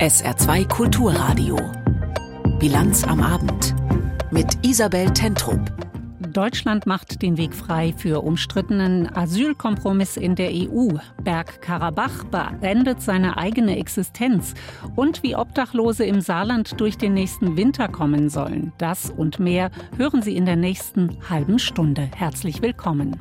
SR2 Kulturradio. Bilanz am Abend. Mit Isabel Tentrup. Deutschland macht den Weg frei für umstrittenen Asylkompromiss in der EU. Bergkarabach beendet seine eigene Existenz. Und wie Obdachlose im Saarland durch den nächsten Winter kommen sollen. Das und mehr hören Sie in der nächsten halben Stunde. Herzlich willkommen.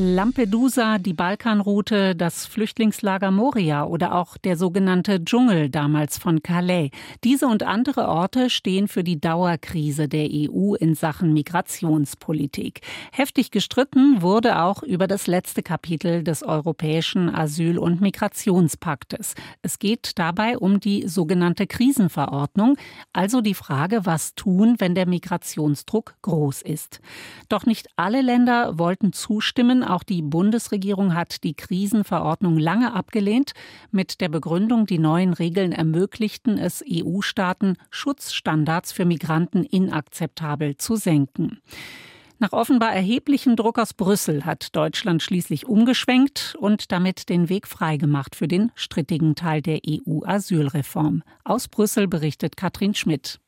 Lampedusa, die Balkanroute, das Flüchtlingslager Moria oder auch der sogenannte Dschungel damals von Calais. Diese und andere Orte stehen für die Dauerkrise der EU in Sachen Migrationspolitik. Heftig gestritten wurde auch über das letzte Kapitel des Europäischen Asyl- und Migrationspaktes. Es geht dabei um die sogenannte Krisenverordnung, also die Frage, was tun, wenn der Migrationsdruck groß ist. Doch nicht alle Länder wollten zustimmen, auch die Bundesregierung hat die Krisenverordnung lange abgelehnt, mit der Begründung, die neuen Regeln ermöglichten es EU-Staaten, Schutzstandards für Migranten inakzeptabel zu senken. Nach offenbar erheblichem Druck aus Brüssel hat Deutschland schließlich umgeschwenkt und damit den Weg freigemacht für den strittigen Teil der EU-Asylreform. Aus Brüssel berichtet Katrin Schmidt.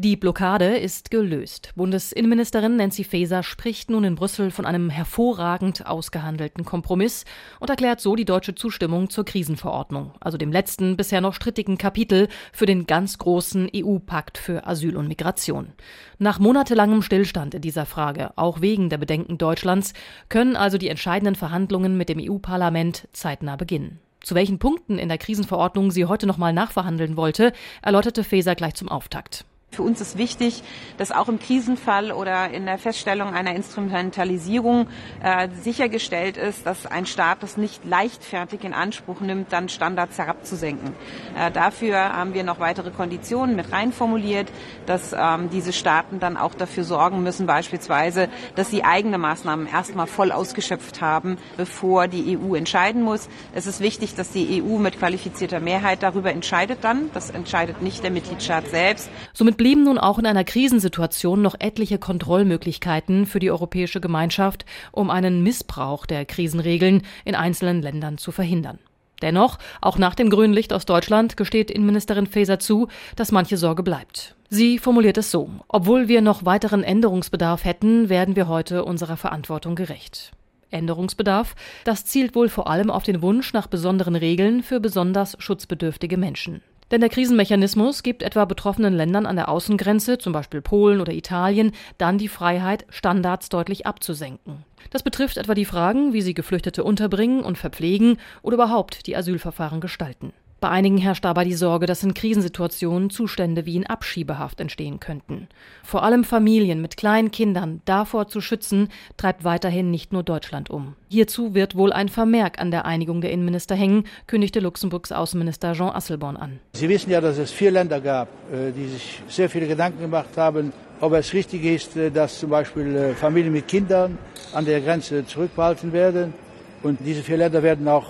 Die Blockade ist gelöst. Bundesinnenministerin Nancy Faeser spricht nun in Brüssel von einem hervorragend ausgehandelten Kompromiss und erklärt so die deutsche Zustimmung zur Krisenverordnung, also dem letzten bisher noch strittigen Kapitel für den ganz großen EU-Pakt für Asyl und Migration. Nach monatelangem Stillstand in dieser Frage, auch wegen der Bedenken Deutschlands, können also die entscheidenden Verhandlungen mit dem EU-Parlament zeitnah beginnen. Zu welchen Punkten in der Krisenverordnung sie heute nochmal nachverhandeln wollte, erläuterte Faeser gleich zum Auftakt. Für uns ist wichtig, dass auch im Krisenfall oder in der Feststellung einer Instrumentalisierung äh, sichergestellt ist, dass ein Staat das nicht leichtfertig in Anspruch nimmt, dann Standards herabzusenken. Äh, dafür haben wir noch weitere Konditionen mit reinformuliert, dass ähm, diese Staaten dann auch dafür sorgen müssen, beispielsweise, dass sie eigene Maßnahmen erstmal voll ausgeschöpft haben, bevor die EU entscheiden muss. Es ist wichtig, dass die EU mit qualifizierter Mehrheit darüber entscheidet dann. Das entscheidet nicht der Mitgliedstaat selbst. Somit blieben nun auch in einer Krisensituation noch etliche Kontrollmöglichkeiten für die Europäische Gemeinschaft, um einen Missbrauch der Krisenregeln in einzelnen Ländern zu verhindern. Dennoch, auch nach dem grünen Licht aus Deutschland gesteht Innenministerin Faeser zu, dass manche Sorge bleibt. Sie formuliert es so: Obwohl wir noch weiteren Änderungsbedarf hätten, werden wir heute unserer Verantwortung gerecht. Änderungsbedarf, das zielt wohl vor allem auf den Wunsch nach besonderen Regeln für besonders schutzbedürftige Menschen. Denn der Krisenmechanismus gibt etwa betroffenen Ländern an der Außengrenze, zum Beispiel Polen oder Italien, dann die Freiheit, Standards deutlich abzusenken. Das betrifft etwa die Fragen, wie sie Geflüchtete unterbringen und verpflegen oder überhaupt die Asylverfahren gestalten. Bei einigen herrscht dabei die Sorge, dass in Krisensituationen Zustände wie in Abschiebehaft entstehen könnten. Vor allem Familien mit kleinen Kindern davor zu schützen, treibt weiterhin nicht nur Deutschland um. Hierzu wird wohl ein Vermerk an der Einigung der Innenminister hängen, kündigte Luxemburgs Außenminister Jean Asselborn an. Sie wissen ja, dass es vier Länder gab, äh, die sich sehr viele Gedanken gemacht haben, ob es richtig ist, äh, dass zum Beispiel äh, Familien mit Kindern an der Grenze zurückbehalten werden. Und diese vier Länder werden auch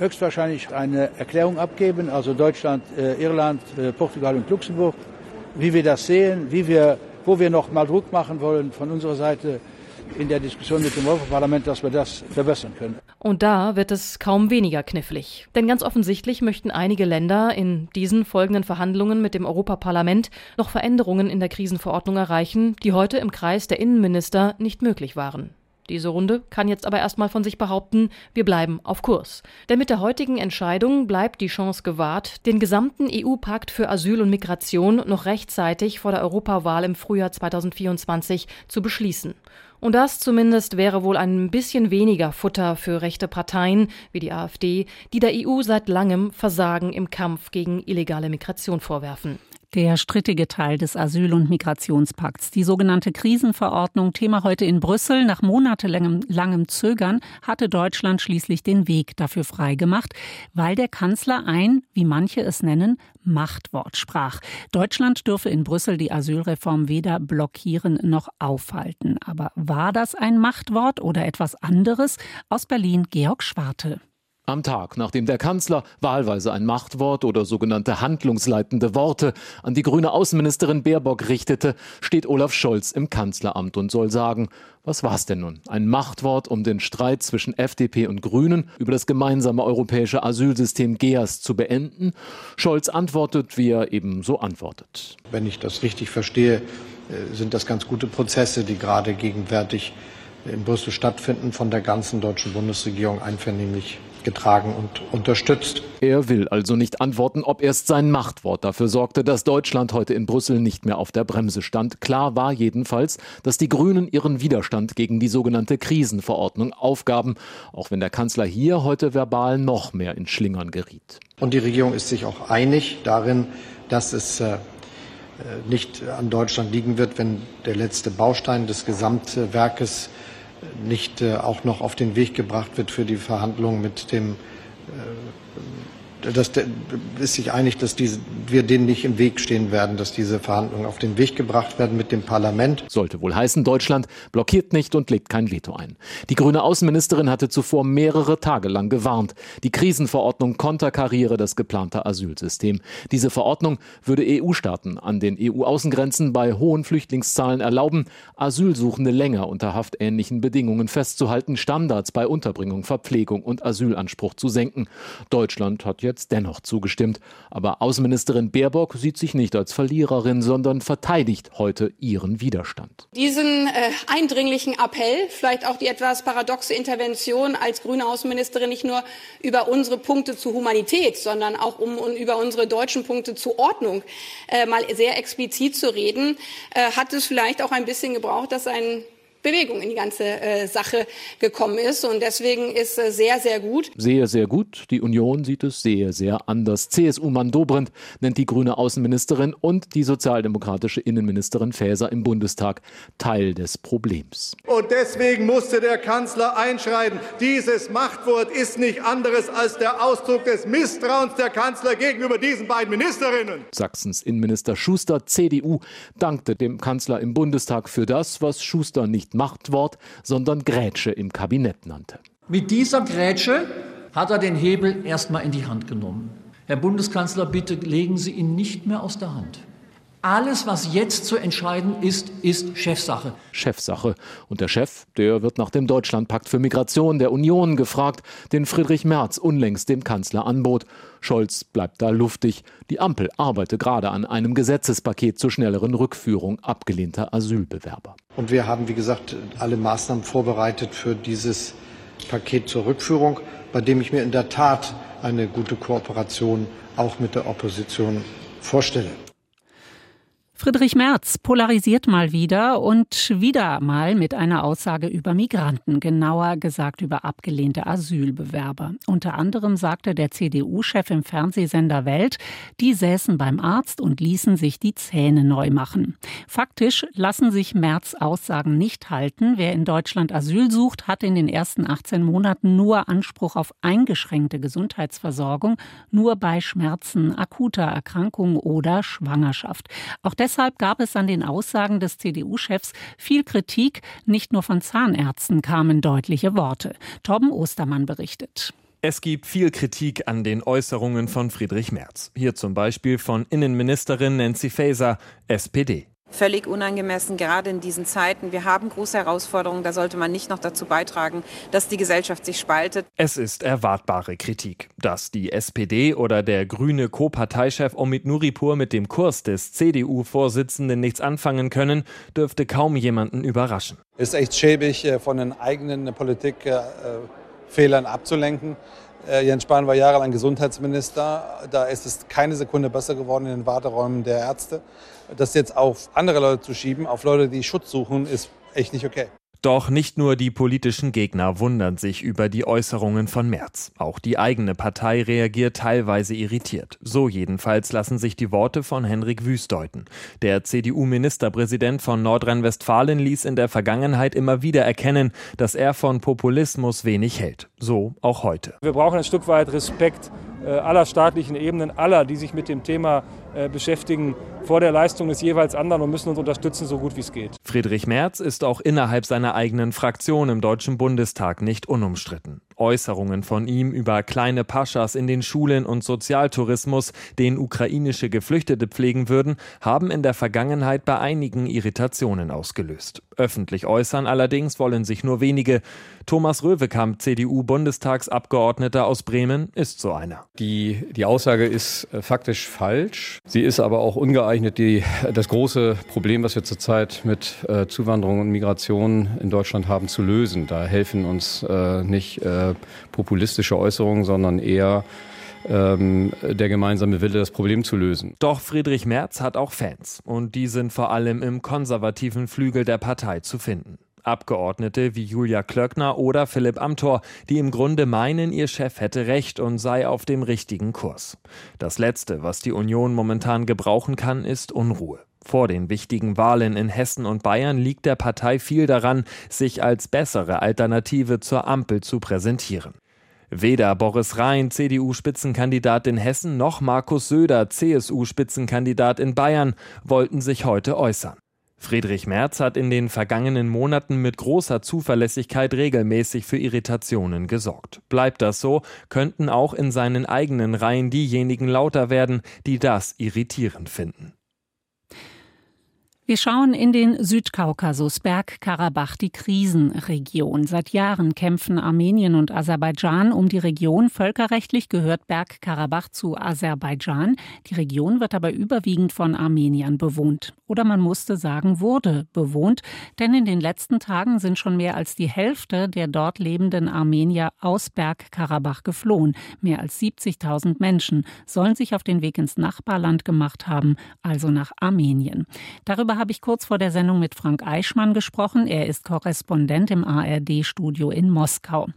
höchstwahrscheinlich eine Erklärung abgeben, also Deutschland, äh, Irland, äh, Portugal und Luxemburg, wie wir das sehen, wie wir, wo wir noch mal Druck machen wollen von unserer Seite in der Diskussion mit dem Europaparlament, dass wir das verbessern können. Und da wird es kaum weniger knifflig. Denn ganz offensichtlich möchten einige Länder in diesen folgenden Verhandlungen mit dem Europaparlament noch Veränderungen in der Krisenverordnung erreichen, die heute im Kreis der Innenminister nicht möglich waren. Diese Runde kann jetzt aber erstmal von sich behaupten, wir bleiben auf Kurs. Denn mit der heutigen Entscheidung bleibt die Chance gewahrt, den gesamten EU-Pakt für Asyl und Migration noch rechtzeitig vor der Europawahl im Frühjahr 2024 zu beschließen. Und das zumindest wäre wohl ein bisschen weniger Futter für rechte Parteien wie die AfD, die der EU seit langem Versagen im Kampf gegen illegale Migration vorwerfen. Der strittige Teil des Asyl- und Migrationspakts, die sogenannte Krisenverordnung, Thema heute in Brüssel. Nach monatelangem langem Zögern hatte Deutschland schließlich den Weg dafür freigemacht, weil der Kanzler ein, wie manche es nennen, Machtwort sprach. Deutschland dürfe in Brüssel die Asylreform weder blockieren noch aufhalten. Aber war das ein Machtwort oder etwas anderes? Aus Berlin Georg Schwarte. Am Tag, nachdem der Kanzler wahlweise ein Machtwort oder sogenannte handlungsleitende Worte an die grüne Außenministerin Baerbock richtete, steht Olaf Scholz im Kanzleramt und soll sagen, was war es denn nun? Ein Machtwort, um den Streit zwischen FDP und Grünen über das gemeinsame europäische Asylsystem GEAS zu beenden? Scholz antwortet, wie er eben so antwortet. Wenn ich das richtig verstehe, äh, sind das ganz gute Prozesse, die gerade gegenwärtig in Brüssel stattfinden, von der ganzen deutschen Bundesregierung einvernehmlich getragen und unterstützt. Er will also nicht antworten, ob erst sein Machtwort dafür sorgte, dass Deutschland heute in Brüssel nicht mehr auf der Bremse stand. Klar war jedenfalls, dass die Grünen ihren Widerstand gegen die sogenannte Krisenverordnung aufgaben, auch wenn der Kanzler hier heute verbal noch mehr in Schlingern geriet. Und die Regierung ist sich auch einig darin, dass es äh, nicht an Deutschland liegen wird, wenn der letzte Baustein des Gesamtwerkes nicht äh, auch noch auf den Weg gebracht wird für die Verhandlungen mit dem das ist sich einig, dass diese, wir denen nicht im Weg stehen werden, dass diese Verhandlungen auf den Weg gebracht werden mit dem Parlament. Sollte wohl heißen, Deutschland blockiert nicht und legt kein Veto ein. Die grüne Außenministerin hatte zuvor mehrere Tage lang gewarnt. Die Krisenverordnung konterkariere das geplante Asylsystem. Diese Verordnung würde EU-Staaten an den EU-Außengrenzen bei hohen Flüchtlingszahlen erlauben, Asylsuchende länger unter haftähnlichen Bedingungen festzuhalten, Standards bei Unterbringung, Verpflegung und Asylanspruch zu senken. Deutschland hat jetzt jetzt dennoch zugestimmt. Aber Außenministerin Baerbock sieht sich nicht als Verliererin, sondern verteidigt heute ihren Widerstand. Diesen äh, eindringlichen Appell, vielleicht auch die etwas paradoxe Intervention als grüne Außenministerin nicht nur über unsere Punkte zur Humanität, sondern auch um, um über unsere deutschen Punkte zur Ordnung äh, mal sehr explizit zu reden, äh, hat es vielleicht auch ein bisschen gebraucht, dass ein Bewegung in die ganze äh, Sache gekommen ist. Und deswegen ist äh, sehr, sehr gut. Sehr, sehr gut. Die Union sieht es sehr, sehr anders. CSU-Mann Dobrindt nennt die grüne Außenministerin und die sozialdemokratische Innenministerin Faeser im Bundestag Teil des Problems. Und deswegen musste der Kanzler einschreiten. Dieses Machtwort ist nicht anderes als der Ausdruck des Misstrauens der Kanzler gegenüber diesen beiden Ministerinnen. Sachsens Innenminister Schuster, CDU, dankte dem Kanzler im Bundestag für das, was Schuster nicht nicht Machtwort, sondern Grätsche im Kabinett nannte. Mit dieser Grätsche hat er den Hebel erstmal in die Hand genommen. Herr Bundeskanzler, bitte legen Sie ihn nicht mehr aus der Hand. Alles, was jetzt zu entscheiden ist, ist Chefsache. Chefsache. Und der Chef, der wird nach dem Deutschlandpakt für Migration der Union gefragt, den Friedrich Merz unlängst dem Kanzler anbot. Scholz bleibt da luftig. Die Ampel arbeite gerade an einem Gesetzespaket zur schnelleren Rückführung abgelehnter Asylbewerber. Und wir haben, wie gesagt, alle Maßnahmen vorbereitet für dieses Paket zur Rückführung, bei dem ich mir in der Tat eine gute Kooperation auch mit der Opposition vorstelle. Friedrich Merz polarisiert mal wieder und wieder mal mit einer Aussage über Migranten, genauer gesagt über abgelehnte Asylbewerber. Unter anderem sagte der CDU-Chef im Fernsehsender Welt, die säßen beim Arzt und ließen sich die Zähne neu machen. Faktisch lassen sich Merz Aussagen nicht halten. Wer in Deutschland Asyl sucht, hat in den ersten 18 Monaten nur Anspruch auf eingeschränkte Gesundheitsversorgung, nur bei Schmerzen, akuter Erkrankung oder Schwangerschaft. Auch deshalb gab es an den Aussagen des CDU-Chefs viel Kritik. Nicht nur von Zahnärzten kamen deutliche Worte. Torben Ostermann berichtet. Es gibt viel Kritik an den Äußerungen von Friedrich Merz. Hier zum Beispiel von Innenministerin Nancy Faeser, SPD völlig unangemessen, gerade in diesen Zeiten. Wir haben große Herausforderungen, da sollte man nicht noch dazu beitragen, dass die Gesellschaft sich spaltet. Es ist erwartbare Kritik. Dass die SPD oder der grüne Co-Parteichef Omid Nuripur mit dem Kurs des CDU-Vorsitzenden nichts anfangen können, dürfte kaum jemanden überraschen. Es ist echt schäbig, äh, von den eigenen Politikfehlern abzulenken. Äh, Jens Spahn war jahrelang Gesundheitsminister. Da ist es keine Sekunde besser geworden in den Warteräumen der Ärzte. Das jetzt auf andere Leute zu schieben, auf Leute, die Schutz suchen, ist echt nicht okay. Doch nicht nur die politischen Gegner wundern sich über die Äußerungen von Merz. Auch die eigene Partei reagiert teilweise irritiert. So jedenfalls lassen sich die Worte von Henrik Wüst deuten. Der CDU-Ministerpräsident von Nordrhein-Westfalen ließ in der Vergangenheit immer wieder erkennen, dass er von Populismus wenig hält. So auch heute. Wir brauchen ein Stück weit Respekt äh, aller staatlichen Ebenen, aller, die sich mit dem Thema beschäftigen vor der Leistung des jeweils anderen und müssen uns unterstützen, so gut wie es geht. Friedrich Merz ist auch innerhalb seiner eigenen Fraktion im Deutschen Bundestag nicht unumstritten. Äußerungen von ihm über kleine Paschas in den Schulen und Sozialtourismus, den ukrainische Geflüchtete pflegen würden, haben in der Vergangenheit bei einigen Irritationen ausgelöst. Öffentlich äußern allerdings wollen sich nur wenige. Thomas Röwekamp, CDU-Bundestagsabgeordneter aus Bremen, ist so einer. Die, die Aussage ist äh, faktisch falsch. Sie ist aber auch ungeeignet, die, das große Problem, was wir zurzeit mit äh, Zuwanderung und Migration in Deutschland haben, zu lösen. Da helfen uns äh, nicht äh, populistische Äußerungen, sondern eher ähm, der gemeinsame Wille, das Problem zu lösen. Doch Friedrich Merz hat auch Fans und die sind vor allem im konservativen Flügel der Partei zu finden. Abgeordnete wie Julia Klöckner oder Philipp Amthor, die im Grunde meinen, ihr Chef hätte recht und sei auf dem richtigen Kurs. Das Letzte, was die Union momentan gebrauchen kann, ist Unruhe. Vor den wichtigen Wahlen in Hessen und Bayern liegt der Partei viel daran, sich als bessere Alternative zur Ampel zu präsentieren. Weder Boris Rhein, CDU-Spitzenkandidat in Hessen, noch Markus Söder, CSU-Spitzenkandidat in Bayern, wollten sich heute äußern. Friedrich Merz hat in den vergangenen Monaten mit großer Zuverlässigkeit regelmäßig für Irritationen gesorgt. Bleibt das so, könnten auch in seinen eigenen Reihen diejenigen lauter werden, die das irritierend finden. Wir schauen in den Südkaukasus, Bergkarabach, die Krisenregion. Seit Jahren kämpfen Armenien und Aserbaidschan um die Region. Völkerrechtlich gehört Bergkarabach zu Aserbaidschan. Die Region wird aber überwiegend von Armeniern bewohnt. Oder man musste sagen, wurde bewohnt, denn in den letzten Tagen sind schon mehr als die Hälfte der dort lebenden Armenier aus Bergkarabach geflohen. Mehr als 70.000 Menschen sollen sich auf den Weg ins Nachbarland gemacht haben, also nach Armenien. Darüber habe ich kurz vor der Sendung mit Frank Eichmann gesprochen. Er ist Korrespondent im ARD-Studio in Moskau.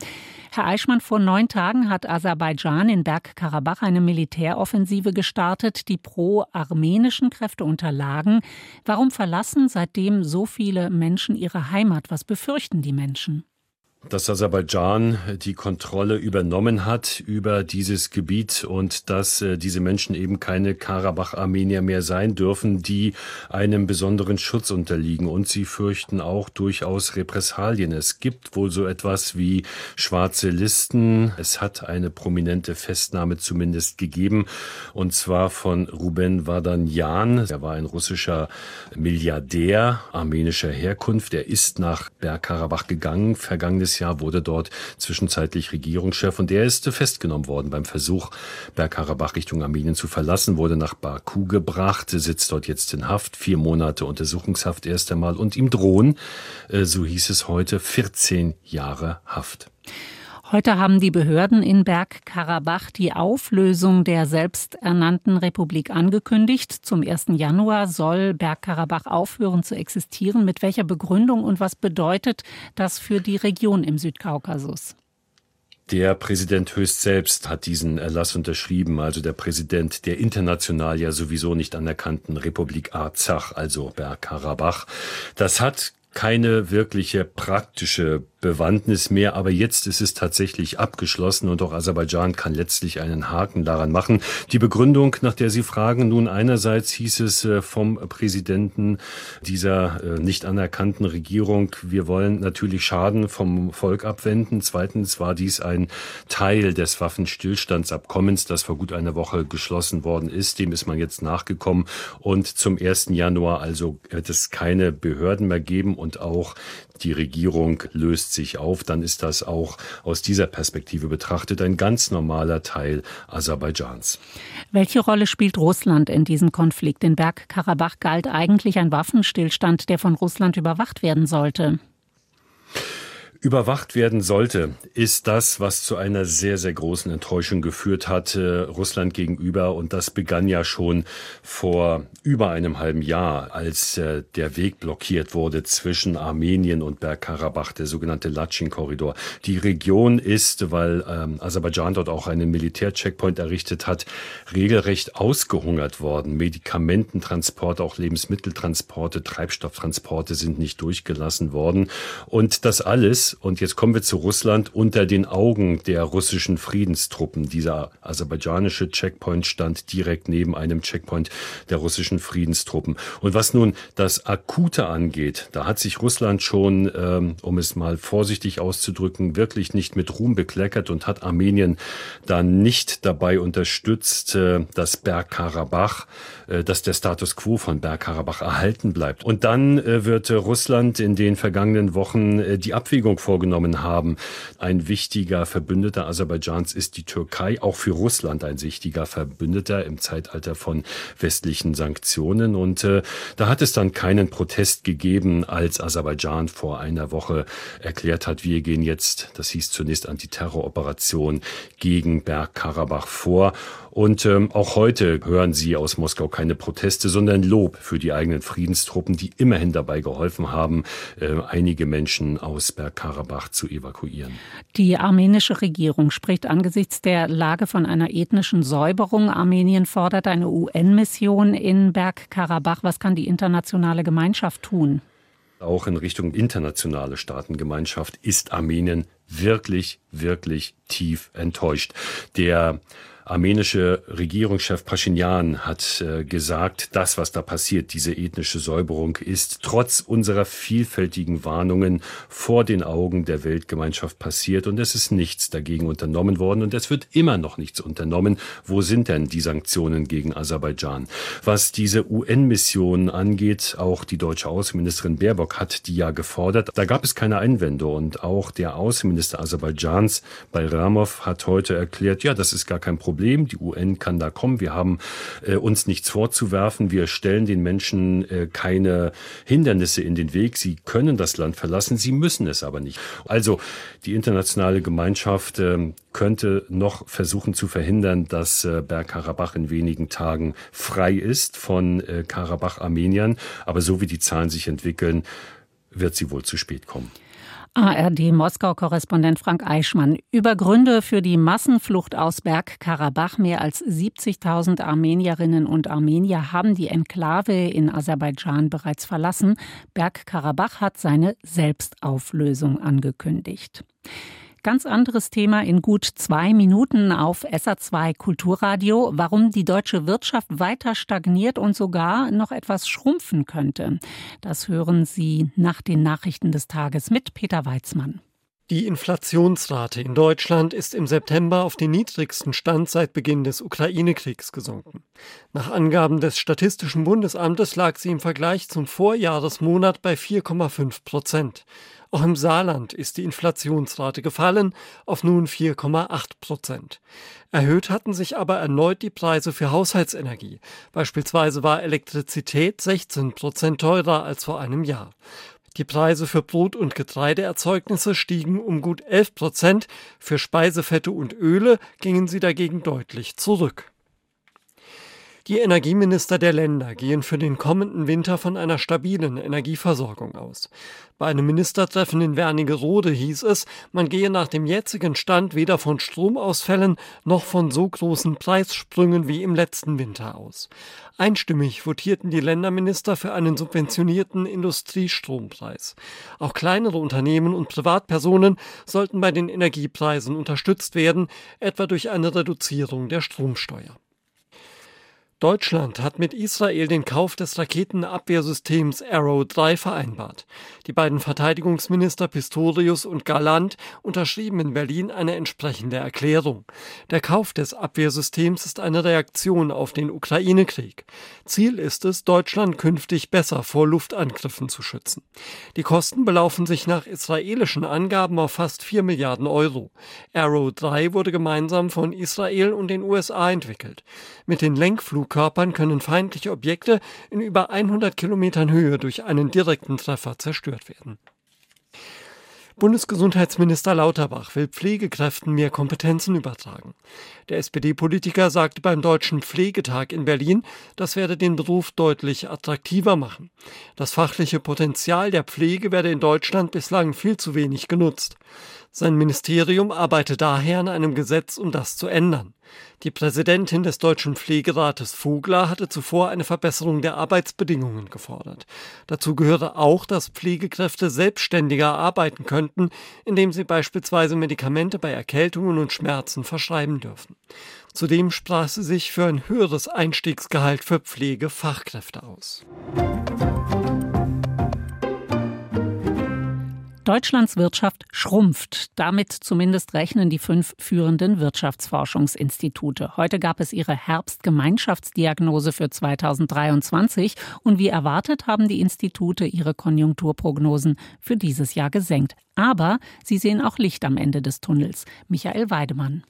Herr Eichmann, vor neun Tagen hat Aserbaidschan in Bergkarabach eine Militäroffensive gestartet, die pro-armenischen Kräfte unterlagen. Warum verlassen seitdem so viele Menschen ihre Heimat? Was befürchten die Menschen? Dass Aserbaidschan die Kontrolle übernommen hat über dieses Gebiet und dass äh, diese Menschen eben keine Karabach-Armenier mehr sein dürfen, die einem besonderen Schutz unterliegen. Und sie fürchten auch durchaus Repressalien. Es gibt wohl so etwas wie schwarze Listen. Es hat eine prominente Festnahme zumindest gegeben, und zwar von Ruben Vardanyan. Er war ein russischer Milliardär armenischer Herkunft. Er ist nach Bergkarabach gegangen, vergangenes letztes Jahr wurde dort zwischenzeitlich Regierungschef und der ist festgenommen worden beim Versuch, Bergkarabach Richtung Armenien zu verlassen, wurde nach Baku gebracht, sitzt dort jetzt in Haft, vier Monate Untersuchungshaft erst einmal und ihm drohen, äh, so hieß es heute, 14 Jahre Haft. Heute haben die Behörden in Bergkarabach die Auflösung der selbsternannten Republik angekündigt. Zum 1. Januar soll Bergkarabach aufhören zu existieren. Mit welcher Begründung und was bedeutet das für die Region im Südkaukasus? Der Präsident höchst selbst hat diesen Erlass unterschrieben, also der Präsident der international ja sowieso nicht anerkannten Republik Arzach, also Bergkarabach. Das hat keine wirkliche praktische Bewandtnis mehr, aber jetzt ist es tatsächlich abgeschlossen und auch Aserbaidschan kann letztlich einen Haken daran machen. Die Begründung, nach der Sie fragen, nun einerseits hieß es äh, vom Präsidenten dieser äh, nicht anerkannten Regierung, wir wollen natürlich Schaden vom Volk abwenden. Zweitens war dies ein Teil des Waffenstillstandsabkommens, das vor gut einer Woche geschlossen worden ist. Dem ist man jetzt nachgekommen und zum 1. Januar also wird es keine Behörden mehr geben und auch die Regierung löst sich auf, dann ist das auch aus dieser Perspektive betrachtet ein ganz normaler Teil Aserbaidschans. Welche Rolle spielt Russland in diesem Konflikt? In Bergkarabach galt eigentlich ein Waffenstillstand, der von Russland überwacht werden sollte überwacht werden sollte, ist das, was zu einer sehr, sehr großen Enttäuschung geführt hat, Russland gegenüber. Und das begann ja schon vor über einem halben Jahr, als äh, der Weg blockiert wurde zwischen Armenien und Bergkarabach, der sogenannte Latschin-Korridor. Die Region ist, weil ähm, Aserbaidschan dort auch einen Militärcheckpoint errichtet hat, regelrecht ausgehungert worden. Medikamententransporte, auch Lebensmitteltransporte, Treibstofftransporte sind nicht durchgelassen worden. Und das alles Und jetzt kommen wir zu Russland unter den Augen der russischen Friedenstruppen. Dieser aserbaidschanische Checkpoint stand direkt neben einem Checkpoint der russischen Friedenstruppen. Und was nun das Akute angeht, da hat sich Russland schon, ähm, um es mal vorsichtig auszudrücken, wirklich nicht mit Ruhm bekleckert und hat Armenien dann nicht dabei unterstützt, äh, dass Bergkarabach, äh, dass der Status quo von Bergkarabach erhalten bleibt. Und dann äh, wird Russland in den vergangenen Wochen die Abwägung vorgenommen haben. Ein wichtiger Verbündeter Aserbaidschans ist die Türkei, auch für Russland ein wichtiger Verbündeter im Zeitalter von westlichen Sanktionen. Und äh, da hat es dann keinen Protest gegeben, als Aserbaidschan vor einer Woche erklärt hat, wir gehen jetzt, das hieß zunächst Antiterroroperation gegen Bergkarabach vor. Und ähm, auch heute hören Sie aus Moskau keine Proteste, sondern Lob für die eigenen Friedenstruppen, die immerhin dabei geholfen haben, äh, einige Menschen aus Bergkarabach zu evakuieren. Die armenische Regierung spricht angesichts der Lage von einer ethnischen Säuberung. Armenien fordert eine UN-Mission in Bergkarabach. Was kann die internationale Gemeinschaft tun? Auch in Richtung internationale Staatengemeinschaft ist Armenien wirklich, wirklich tief enttäuscht. Der armenische Regierungschef Pashinyan hat äh, gesagt, das, was da passiert, diese ethnische Säuberung, ist trotz unserer vielfältigen Warnungen vor den Augen der Weltgemeinschaft passiert und es ist nichts dagegen unternommen worden und es wird immer noch nichts unternommen. Wo sind denn die Sanktionen gegen Aserbaidschan? Was diese UN-Mission angeht, auch die deutsche Außenministerin Baerbock hat die ja gefordert. Da gab es keine Einwände und auch der Außenminister Aserbaidschans, Bayramov, hat heute erklärt, ja, das ist gar kein Problem. Problem. Die UN kann da kommen. Wir haben äh, uns nichts vorzuwerfen. Wir stellen den Menschen äh, keine Hindernisse in den Weg. Sie können das Land verlassen, sie müssen es aber nicht. Also die internationale Gemeinschaft äh, könnte noch versuchen zu verhindern, dass äh, Bergkarabach in wenigen Tagen frei ist von äh, Karabach-Armeniern. Aber so wie die Zahlen sich entwickeln, wird sie wohl zu spät kommen. ARD-Moskau-Korrespondent Frank Eichmann. Über Gründe für die Massenflucht aus Bergkarabach. Mehr als 70.000 Armenierinnen und Armenier haben die Enklave in Aserbaidschan bereits verlassen. Bergkarabach hat seine Selbstauflösung angekündigt. Ganz anderes Thema in gut zwei Minuten auf SA2 Kulturradio, warum die deutsche Wirtschaft weiter stagniert und sogar noch etwas schrumpfen könnte. Das hören Sie nach den Nachrichten des Tages mit Peter Weizmann. Die Inflationsrate in Deutschland ist im September auf den niedrigsten Stand seit Beginn des Ukraine-Kriegs gesunken. Nach Angaben des Statistischen Bundesamtes lag sie im Vergleich zum Vorjahresmonat bei 4,5 Prozent. Auch im Saarland ist die Inflationsrate gefallen auf nun 4,8 Prozent. Erhöht hatten sich aber erneut die Preise für Haushaltsenergie. Beispielsweise war Elektrizität 16 Prozent teurer als vor einem Jahr. Die Preise für Brot- und Getreideerzeugnisse stiegen um gut 11 Prozent, für Speisefette und Öle gingen sie dagegen deutlich zurück. Die Energieminister der Länder gehen für den kommenden Winter von einer stabilen Energieversorgung aus. Bei einem Ministertreffen in Wernigerode hieß es, man gehe nach dem jetzigen Stand weder von Stromausfällen noch von so großen Preissprüngen wie im letzten Winter aus. Einstimmig votierten die Länderminister für einen subventionierten Industriestrompreis. Auch kleinere Unternehmen und Privatpersonen sollten bei den Energiepreisen unterstützt werden, etwa durch eine Reduzierung der Stromsteuer. Deutschland hat mit Israel den Kauf des Raketenabwehrsystems Arrow 3 vereinbart. Die beiden Verteidigungsminister Pistorius und Galland unterschrieben in Berlin eine entsprechende Erklärung. Der Kauf des Abwehrsystems ist eine Reaktion auf den Ukraine-Krieg. Ziel ist es, Deutschland künftig besser vor Luftangriffen zu schützen. Die Kosten belaufen sich nach israelischen Angaben auf fast 4 Milliarden Euro. Arrow 3 wurde gemeinsam von Israel und den USA entwickelt. Mit den Lenkflug Flugkörpern können feindliche Objekte in über 100 Kilometern Höhe durch einen direkten Treffer zerstört werden. Bundesgesundheitsminister Lauterbach will Pflegekräften mehr Kompetenzen übertragen. Der SPD-Politiker sagte beim Deutschen Pflegetag in Berlin, das werde den Beruf deutlich attraktiver machen. Das fachliche Potenzial der Pflege werde in Deutschland bislang viel zu wenig genutzt. Sein Ministerium arbeite daher an einem Gesetz, um das zu ändern. Die Präsidentin des Deutschen Pflegerates Vogler hatte zuvor eine Verbesserung der Arbeitsbedingungen gefordert. Dazu gehöre auch, dass Pflegekräfte selbstständiger arbeiten könnten, indem sie beispielsweise Medikamente bei Erkältungen und Schmerzen verschreiben dürfen. Zudem sprach sie sich für ein höheres Einstiegsgehalt für Pflegefachkräfte aus. Deutschlands Wirtschaft schrumpft. Damit zumindest rechnen die fünf führenden Wirtschaftsforschungsinstitute. Heute gab es ihre Herbstgemeinschaftsdiagnose für 2023 und wie erwartet haben die Institute ihre Konjunkturprognosen für dieses Jahr gesenkt. Aber sie sehen auch Licht am Ende des Tunnels. Michael Weidemann.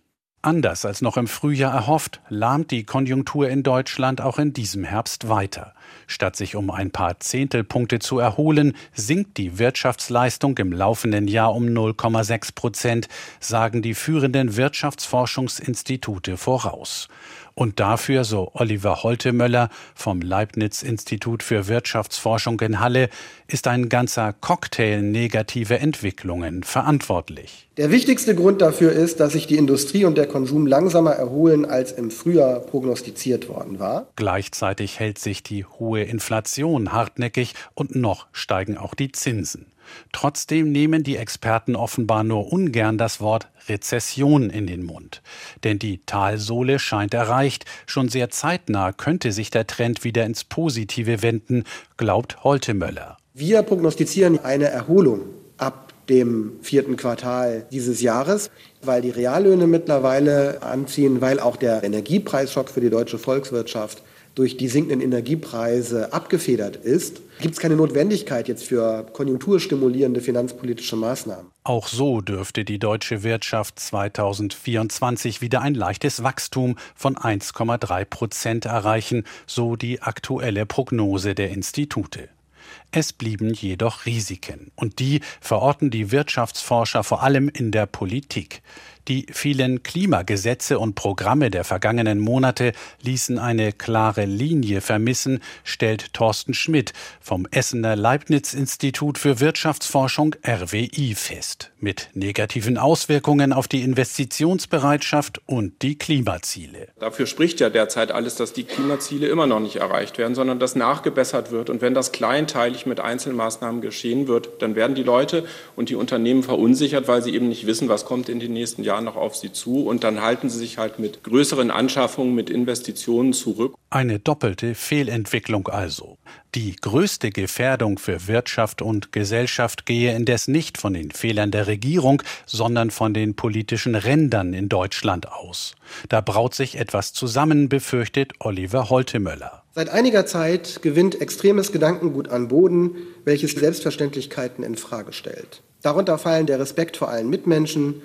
Anders als noch im Frühjahr erhofft, lahmt die Konjunktur in Deutschland auch in diesem Herbst weiter. Statt sich um ein paar Zehntelpunkte zu erholen, sinkt die Wirtschaftsleistung im laufenden Jahr um 0,6 Prozent, sagen die führenden Wirtschaftsforschungsinstitute voraus. Und dafür, so Oliver Holtemöller vom Leibniz-Institut für Wirtschaftsforschung in Halle, ist ein ganzer Cocktail negativer Entwicklungen verantwortlich. Der wichtigste Grund dafür ist, dass sich die Industrie und der Konsum langsamer erholen, als im Frühjahr prognostiziert worden war. Gleichzeitig hält sich die hohe Inflation hartnäckig und noch steigen auch die Zinsen. Trotzdem nehmen die Experten offenbar nur ungern das Wort Rezession in den Mund. Denn die Talsohle scheint erreicht. Schon sehr zeitnah könnte sich der Trend wieder ins Positive wenden, glaubt Holtemöller. Wir prognostizieren eine Erholung ab dem vierten Quartal dieses Jahres, weil die Reallöhne mittlerweile anziehen, weil auch der Energiepreisschock für die deutsche Volkswirtschaft durch die sinkenden Energiepreise abgefedert ist, gibt es keine Notwendigkeit jetzt für konjunkturstimulierende finanzpolitische Maßnahmen. Auch so dürfte die deutsche Wirtschaft 2024 wieder ein leichtes Wachstum von 1,3 Prozent erreichen, so die aktuelle Prognose der Institute. Es blieben jedoch Risiken, und die verorten die Wirtschaftsforscher vor allem in der Politik. Die vielen Klimagesetze und Programme der vergangenen Monate ließen eine klare Linie vermissen, stellt Thorsten Schmidt vom Essener Leibniz-Institut für Wirtschaftsforschung RWI fest, mit negativen Auswirkungen auf die Investitionsbereitschaft und die Klimaziele. Dafür spricht ja derzeit alles, dass die Klimaziele immer noch nicht erreicht werden, sondern dass nachgebessert wird. Und wenn das kleinteilig mit Einzelmaßnahmen geschehen wird, dann werden die Leute und die Unternehmen verunsichert, weil sie eben nicht wissen, was kommt in den nächsten Jahren Jahren noch auf sie zu und dann halten sie sich halt mit größeren Anschaffungen, mit Investitionen zurück. Eine doppelte Fehlentwicklung also. Die größte Gefährdung für Wirtschaft und Gesellschaft gehe indes nicht von den Fehlern der Regierung, sondern von den politischen Rändern in Deutschland aus. Da braut sich etwas zusammen, befürchtet Oliver Holtemöller. Seit einiger Zeit gewinnt extremes Gedankengut an Boden, welches Selbstverständlichkeiten in Frage stellt. Darunter fallen der Respekt vor allen Mitmenschen,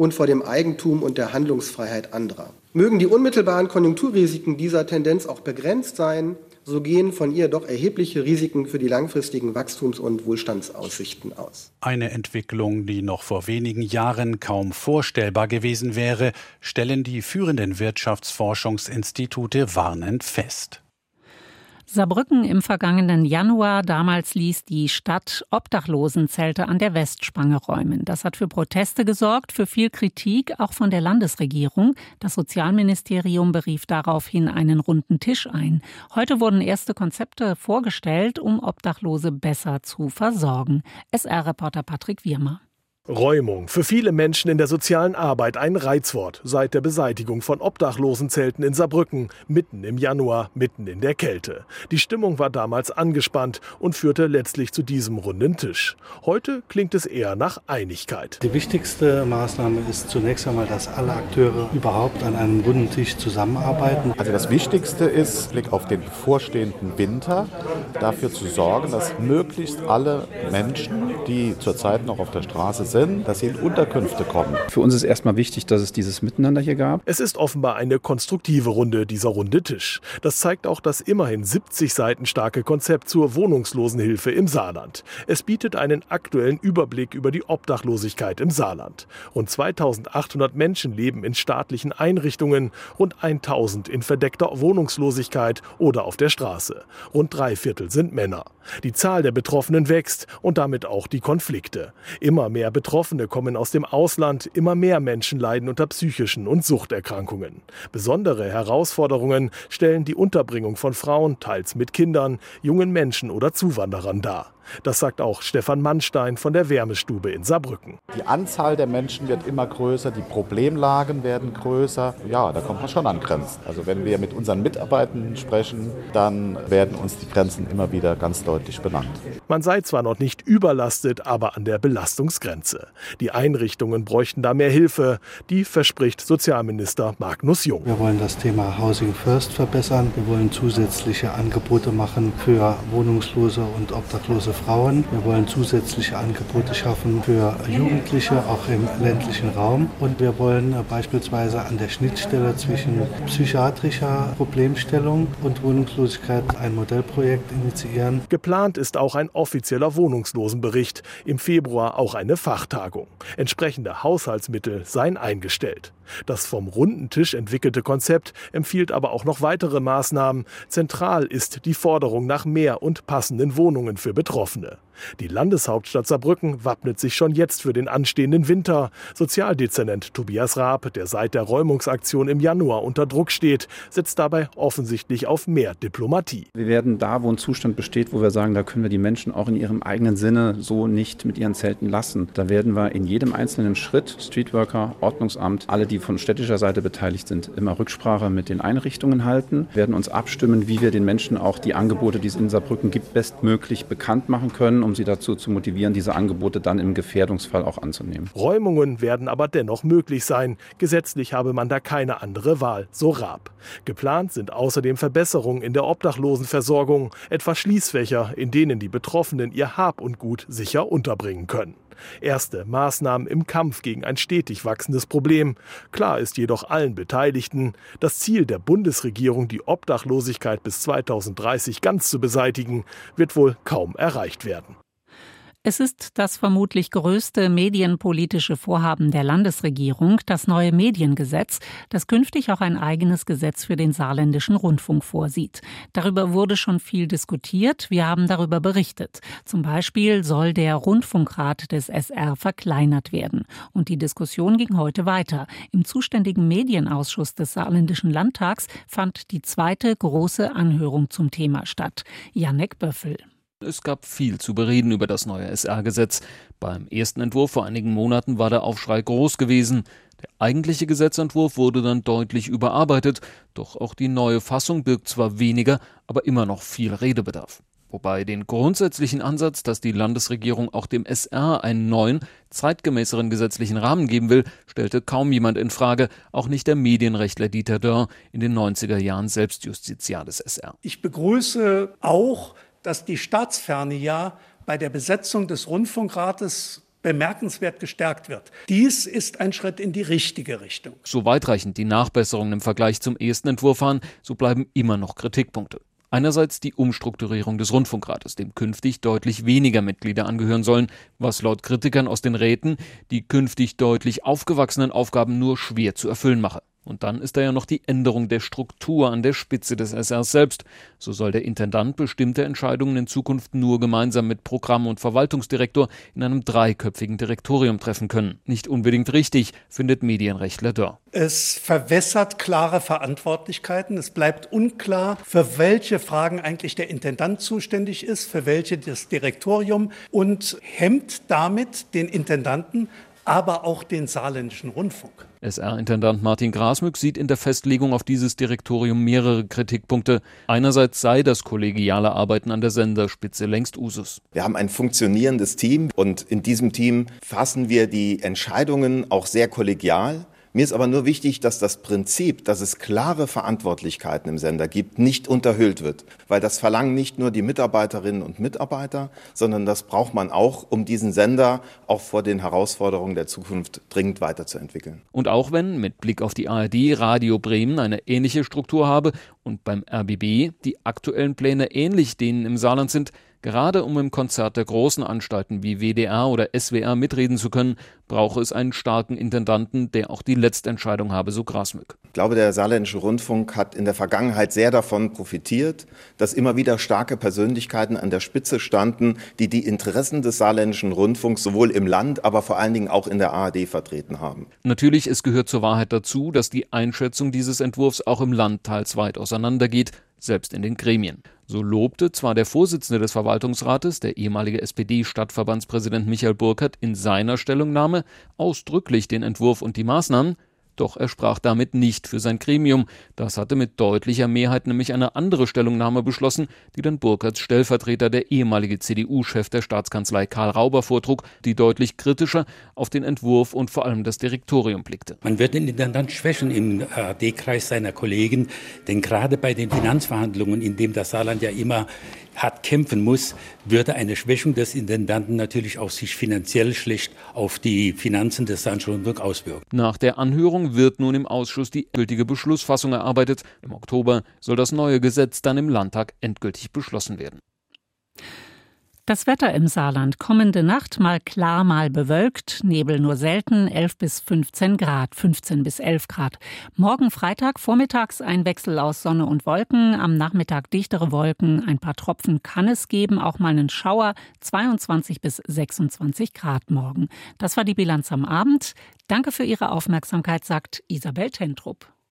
und vor dem Eigentum und der Handlungsfreiheit anderer. Mögen die unmittelbaren Konjunkturrisiken dieser Tendenz auch begrenzt sein, so gehen von ihr doch erhebliche Risiken für die langfristigen Wachstums- und Wohlstandsaussichten aus. Eine Entwicklung, die noch vor wenigen Jahren kaum vorstellbar gewesen wäre, stellen die führenden Wirtschaftsforschungsinstitute warnend fest. Saarbrücken im vergangenen Januar. Damals ließ die Stadt Obdachlosenzelte an der Westspange räumen. Das hat für Proteste gesorgt, für viel Kritik, auch von der Landesregierung. Das Sozialministerium berief daraufhin einen runden Tisch ein. Heute wurden erste Konzepte vorgestellt, um Obdachlose besser zu versorgen. SR-Reporter Patrick Wirmer. Räumung. Für viele Menschen in der sozialen Arbeit ein Reizwort seit der Beseitigung von Obdachlosenzelten in Saarbrücken, mitten im Januar, mitten in der Kälte. Die Stimmung war damals angespannt und führte letztlich zu diesem runden Tisch. Heute klingt es eher nach Einigkeit. Die wichtigste Maßnahme ist zunächst einmal, dass alle Akteure überhaupt an einem runden Tisch zusammenarbeiten. Also das Wichtigste ist, Blick auf den bevorstehenden Winter, dafür zu sorgen, dass möglichst alle Menschen, die zurzeit noch auf der Straße sind, dass sie in Unterkünfte kommen. Für uns ist erstmal wichtig, dass es dieses Miteinander hier gab. Es ist offenbar eine konstruktive Runde, dieser runde Tisch. Das zeigt auch das immerhin 70 Seiten starke Konzept zur Wohnungslosenhilfe im Saarland. Es bietet einen aktuellen Überblick über die Obdachlosigkeit im Saarland. Rund 2800 Menschen leben in staatlichen Einrichtungen, rund 1000 in verdeckter Wohnungslosigkeit oder auf der Straße. Rund drei Viertel sind Männer. Die Zahl der Betroffenen wächst und damit auch die Konflikte. Immer mehr Betroffene kommen aus dem Ausland, immer mehr Menschen leiden unter psychischen und Suchterkrankungen. Besondere Herausforderungen stellen die Unterbringung von Frauen, teils mit Kindern, jungen Menschen oder Zuwanderern dar. Das sagt auch Stefan Mannstein von der Wärmestube in Saarbrücken. Die Anzahl der Menschen wird immer größer, die Problemlagen werden größer. Ja, da kommt man schon an Grenzen. Also wenn wir mit unseren Mitarbeitenden sprechen, dann werden uns die Grenzen immer wieder ganz deutlich benannt. Man sei zwar noch nicht überlastet, aber an der Belastungsgrenze. Die Einrichtungen bräuchten da mehr Hilfe. Die verspricht Sozialminister Magnus Jung. Wir wollen das Thema Housing First verbessern. Wir wollen zusätzliche Angebote machen für wohnungslose und obdachlose Frauen. Wir wollen zusätzliche Angebote schaffen für Jugendliche, auch im ländlichen Raum. Und wir wollen beispielsweise an der Schnittstelle zwischen psychiatrischer Problemstellung und Wohnungslosigkeit ein Modellprojekt initiieren. Geplant ist auch ein offizieller Wohnungslosenbericht. Im Februar auch eine Fachtagung. Entsprechende Haushaltsmittel seien eingestellt. Das vom runden Tisch entwickelte Konzept empfiehlt aber auch noch weitere Maßnahmen. Zentral ist die Forderung nach mehr und passenden Wohnungen für Betroffene. Die Landeshauptstadt Saarbrücken wappnet sich schon jetzt für den anstehenden Winter. Sozialdezernent Tobias Raab, der seit der Räumungsaktion im Januar unter Druck steht, setzt dabei offensichtlich auf mehr Diplomatie. Wir werden da, wo ein Zustand besteht, wo wir sagen, da können wir die Menschen auch in ihrem eigenen Sinne so nicht mit ihren Zelten lassen. Da werden wir in jedem einzelnen Schritt, Streetworker, Ordnungsamt, alle, die von städtischer Seite beteiligt sind, immer Rücksprache mit den Einrichtungen halten, werden uns abstimmen, wie wir den Menschen auch die Angebote, die es in Saarbrücken gibt, bestmöglich bekannt machen können, um sie dazu zu motivieren, diese Angebote dann im Gefährdungsfall auch anzunehmen. Räumungen werden aber dennoch möglich sein. Gesetzlich habe man da keine andere Wahl, so Raab. Geplant sind außerdem Verbesserungen in der Obdachlosenversorgung, etwa Schließfächer, in denen die Betroffenen ihr Hab und Gut sicher unterbringen können. Erste Maßnahmen im Kampf gegen ein stetig wachsendes Problem. Klar ist jedoch allen Beteiligten, das Ziel der Bundesregierung, die Obdachlosigkeit bis 2030 ganz zu beseitigen, wird wohl kaum erreicht werden. Es ist das vermutlich größte medienpolitische Vorhaben der Landesregierung, das neue Mediengesetz, das künftig auch ein eigenes Gesetz für den saarländischen Rundfunk vorsieht. Darüber wurde schon viel diskutiert. Wir haben darüber berichtet. Zum Beispiel soll der Rundfunkrat des SR verkleinert werden. Und die Diskussion ging heute weiter. Im zuständigen Medienausschuss des saarländischen Landtags fand die zweite große Anhörung zum Thema statt. Janek Böffel. Es gab viel zu bereden über das neue SR-Gesetz. Beim ersten Entwurf vor einigen Monaten war der Aufschrei groß gewesen. Der eigentliche Gesetzentwurf wurde dann deutlich überarbeitet, doch auch die neue Fassung birgt zwar weniger, aber immer noch viel Redebedarf. Wobei den grundsätzlichen Ansatz, dass die Landesregierung auch dem SR einen neuen, zeitgemäßeren gesetzlichen Rahmen geben will, stellte kaum jemand in Frage, auch nicht der Medienrechtler Dieter Dörr, in den 90er Jahren Selbstjustiziar des SR. Ich begrüße auch dass die Staatsferne ja bei der Besetzung des Rundfunkrates bemerkenswert gestärkt wird. Dies ist ein Schritt in die richtige Richtung. So weitreichend die Nachbesserungen im Vergleich zum ersten Entwurf waren, so bleiben immer noch Kritikpunkte. Einerseits die Umstrukturierung des Rundfunkrates, dem künftig deutlich weniger Mitglieder angehören sollen, was laut Kritikern aus den Räten die künftig deutlich aufgewachsenen Aufgaben nur schwer zu erfüllen mache. Und dann ist da ja noch die Änderung der Struktur an der Spitze des SR selbst. So soll der Intendant bestimmte Entscheidungen in Zukunft nur gemeinsam mit Programm- und Verwaltungsdirektor in einem dreiköpfigen Direktorium treffen können. Nicht unbedingt richtig, findet Medienrechtler Dörr. Es verwässert klare Verantwortlichkeiten. Es bleibt unklar, für welche Fragen eigentlich der Intendant zuständig ist, für welche das Direktorium und hemmt damit den Intendanten, aber auch den saarländischen Rundfunk. SR-Intendant Martin Grasmück sieht in der Festlegung auf dieses Direktorium mehrere Kritikpunkte. Einerseits sei das kollegiale Arbeiten an der Senderspitze längst Usus. Wir haben ein funktionierendes Team und in diesem Team fassen wir die Entscheidungen auch sehr kollegial. Mir ist aber nur wichtig, dass das Prinzip, dass es klare Verantwortlichkeiten im Sender gibt, nicht unterhöhlt wird. Weil das verlangen nicht nur die Mitarbeiterinnen und Mitarbeiter, sondern das braucht man auch, um diesen Sender auch vor den Herausforderungen der Zukunft dringend weiterzuentwickeln. Und auch wenn mit Blick auf die ARD Radio Bremen eine ähnliche Struktur habe und beim RBB die aktuellen Pläne ähnlich denen im Saarland sind, Gerade um im Konzert der großen Anstalten wie WDR oder SWR mitreden zu können, brauche es einen starken Intendanten, der auch die Letztentscheidung habe, so Grasmück. Ich glaube, der Saarländische Rundfunk hat in der Vergangenheit sehr davon profitiert, dass immer wieder starke Persönlichkeiten an der Spitze standen, die die Interessen des Saarländischen Rundfunks sowohl im Land, aber vor allen Dingen auch in der ARD vertreten haben. Natürlich, es gehört zur Wahrheit dazu, dass die Einschätzung dieses Entwurfs auch im Land teils weit auseinandergeht, selbst in den Gremien. So lobte zwar der Vorsitzende des Verwaltungsrates, der ehemalige SPD-Stadtverbandspräsident Michael Burkhardt, in seiner Stellungnahme ausdrücklich den Entwurf und die Maßnahmen, doch er sprach damit nicht für sein Gremium. Das hatte mit deutlicher Mehrheit nämlich eine andere Stellungnahme beschlossen, die dann Burkhards Stellvertreter, der ehemalige CDU-Chef der Staatskanzlei Karl Rauber vortrug, die deutlich kritischer auf den Entwurf und vor allem das Direktorium blickte. Man wird den Intendant schwächen im ARD-Kreis seiner Kollegen, denn gerade bei den Finanzverhandlungen, in dem das Saarland ja immer hart kämpfen muss, würde eine Schwächung des Intendanten natürlich auch sich finanziell schlecht auf die Finanzen des Rundfunk auswirken. Nach der Anhörung wird nun im Ausschuss die gültige Beschlussfassung erarbeitet. Im Oktober soll das neue Gesetz dann im Landtag endgültig beschlossen werden. Das Wetter im Saarland kommende Nacht mal klar, mal bewölkt, Nebel nur selten, 11 bis 15 Grad, 15 bis 11 Grad. Morgen Freitag vormittags ein Wechsel aus Sonne und Wolken, am Nachmittag dichtere Wolken, ein paar Tropfen kann es geben, auch mal einen Schauer, 22 bis 26 Grad morgen. Das war die Bilanz am Abend. Danke für Ihre Aufmerksamkeit, sagt Isabel Tentrup.